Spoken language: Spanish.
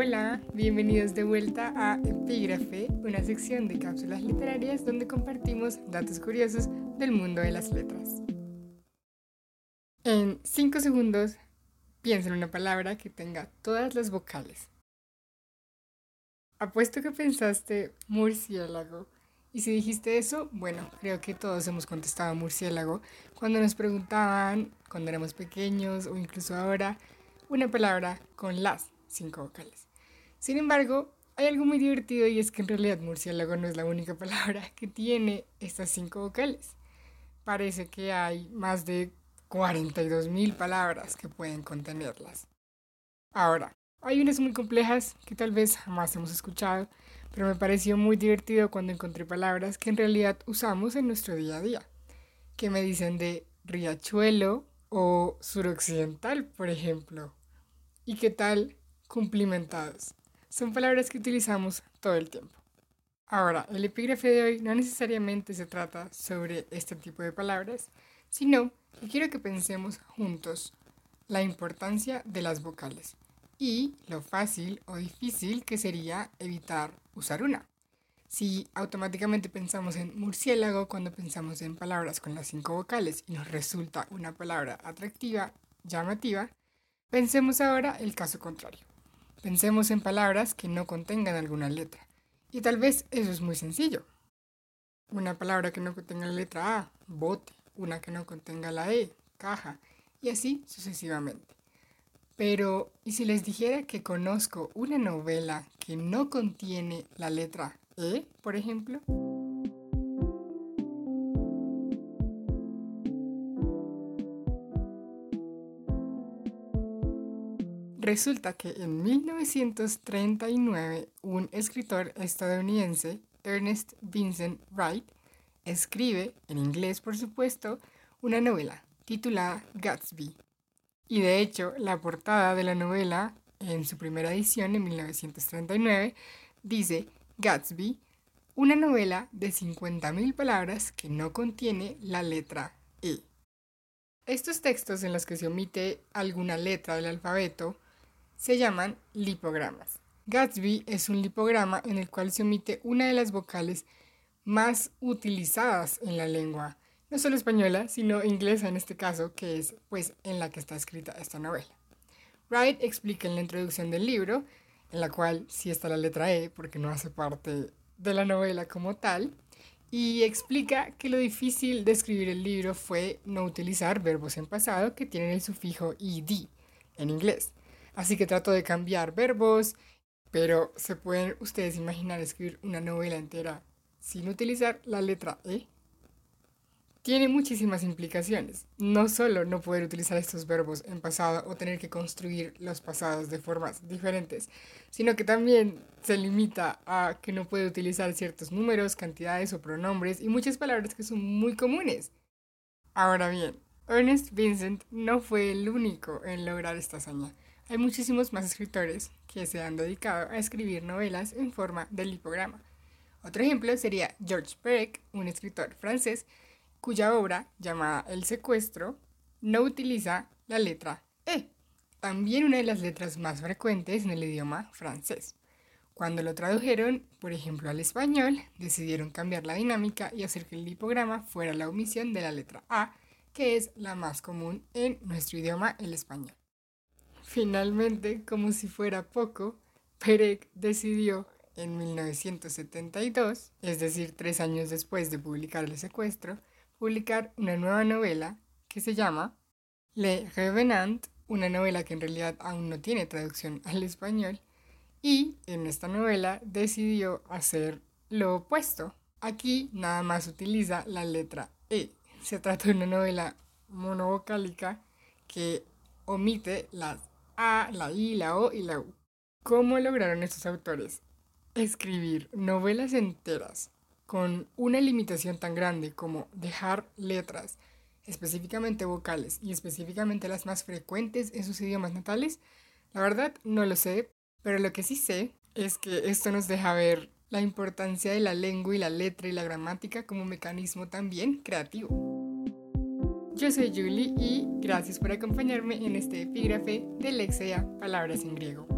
Hola, bienvenidos de vuelta a Epígrafe, una sección de cápsulas literarias donde compartimos datos curiosos del mundo de las letras. En 5 segundos, piensa en una palabra que tenga todas las vocales. Apuesto que pensaste murciélago. Y si dijiste eso, bueno, creo que todos hemos contestado murciélago cuando nos preguntaban, cuando éramos pequeños o incluso ahora, una palabra con las cinco vocales. Sin embargo, hay algo muy divertido y es que en realidad murciélago no es la única palabra que tiene estas cinco vocales. Parece que hay más de 42.000 palabras que pueden contenerlas. Ahora, hay unas muy complejas que tal vez jamás hemos escuchado, pero me pareció muy divertido cuando encontré palabras que en realidad usamos en nuestro día a día, que me dicen de riachuelo o suroccidental, por ejemplo. ¿Y qué tal cumplimentados. Son palabras que utilizamos todo el tiempo. Ahora, el epígrafe de hoy no necesariamente se trata sobre este tipo de palabras, sino que quiero que pensemos juntos la importancia de las vocales y lo fácil o difícil que sería evitar usar una. Si automáticamente pensamos en murciélago cuando pensamos en palabras con las cinco vocales y nos resulta una palabra atractiva, llamativa, pensemos ahora el caso contrario. Pensemos en palabras que no contengan alguna letra. Y tal vez eso es muy sencillo. Una palabra que no contenga la letra A, bote. Una que no contenga la E, caja. Y así sucesivamente. Pero, ¿y si les dijera que conozco una novela que no contiene la letra E, por ejemplo? Resulta que en 1939 un escritor estadounidense, Ernest Vincent Wright, escribe, en inglés por supuesto, una novela titulada Gatsby. Y de hecho, la portada de la novela, en su primera edición en 1939, dice Gatsby, una novela de 50.000 palabras que no contiene la letra E. Estos textos en los que se omite alguna letra del alfabeto se llaman lipogramas. Gatsby es un lipograma en el cual se omite una de las vocales más utilizadas en la lengua, no solo española, sino inglesa en este caso, que es pues en la que está escrita esta novela. Wright explica en la introducción del libro, en la cual sí está la letra E porque no hace parte de la novela como tal, y explica que lo difícil de escribir el libro fue no utilizar verbos en pasado que tienen el sufijo ed en inglés. Así que trato de cambiar verbos, pero ¿se pueden ustedes imaginar escribir una novela entera sin utilizar la letra E? Tiene muchísimas implicaciones. No solo no poder utilizar estos verbos en pasado o tener que construir los pasados de formas diferentes, sino que también se limita a que no puede utilizar ciertos números, cantidades o pronombres y muchas palabras que son muy comunes. Ahora bien, Ernest Vincent no fue el único en lograr esta hazaña. Hay muchísimos más escritores que se han dedicado a escribir novelas en forma de lipograma. Otro ejemplo sería Georges Perec, un escritor francés cuya obra, llamada El secuestro, no utiliza la letra E, también una de las letras más frecuentes en el idioma francés. Cuando lo tradujeron, por ejemplo, al español, decidieron cambiar la dinámica y hacer que el lipograma fuera la omisión de la letra A, que es la más común en nuestro idioma, el español. Finalmente, como si fuera poco, Perec decidió en 1972, es decir, tres años después de publicar El secuestro, publicar una nueva novela que se llama Le Revenant, una novela que en realidad aún no tiene traducción al español, y en esta novela decidió hacer lo opuesto. Aquí nada más utiliza la letra E. Se trata de una novela monovocálica que omite las a, la I, la O y la U. ¿Cómo lograron estos autores escribir novelas enteras con una limitación tan grande como dejar letras, específicamente vocales y específicamente las más frecuentes en sus idiomas natales? La verdad no lo sé, pero lo que sí sé es que esto nos deja ver la importancia de la lengua y la letra y la gramática como mecanismo también creativo. Yo soy Julie y gracias por acompañarme en este epígrafe de Lexia Palabras en Griego.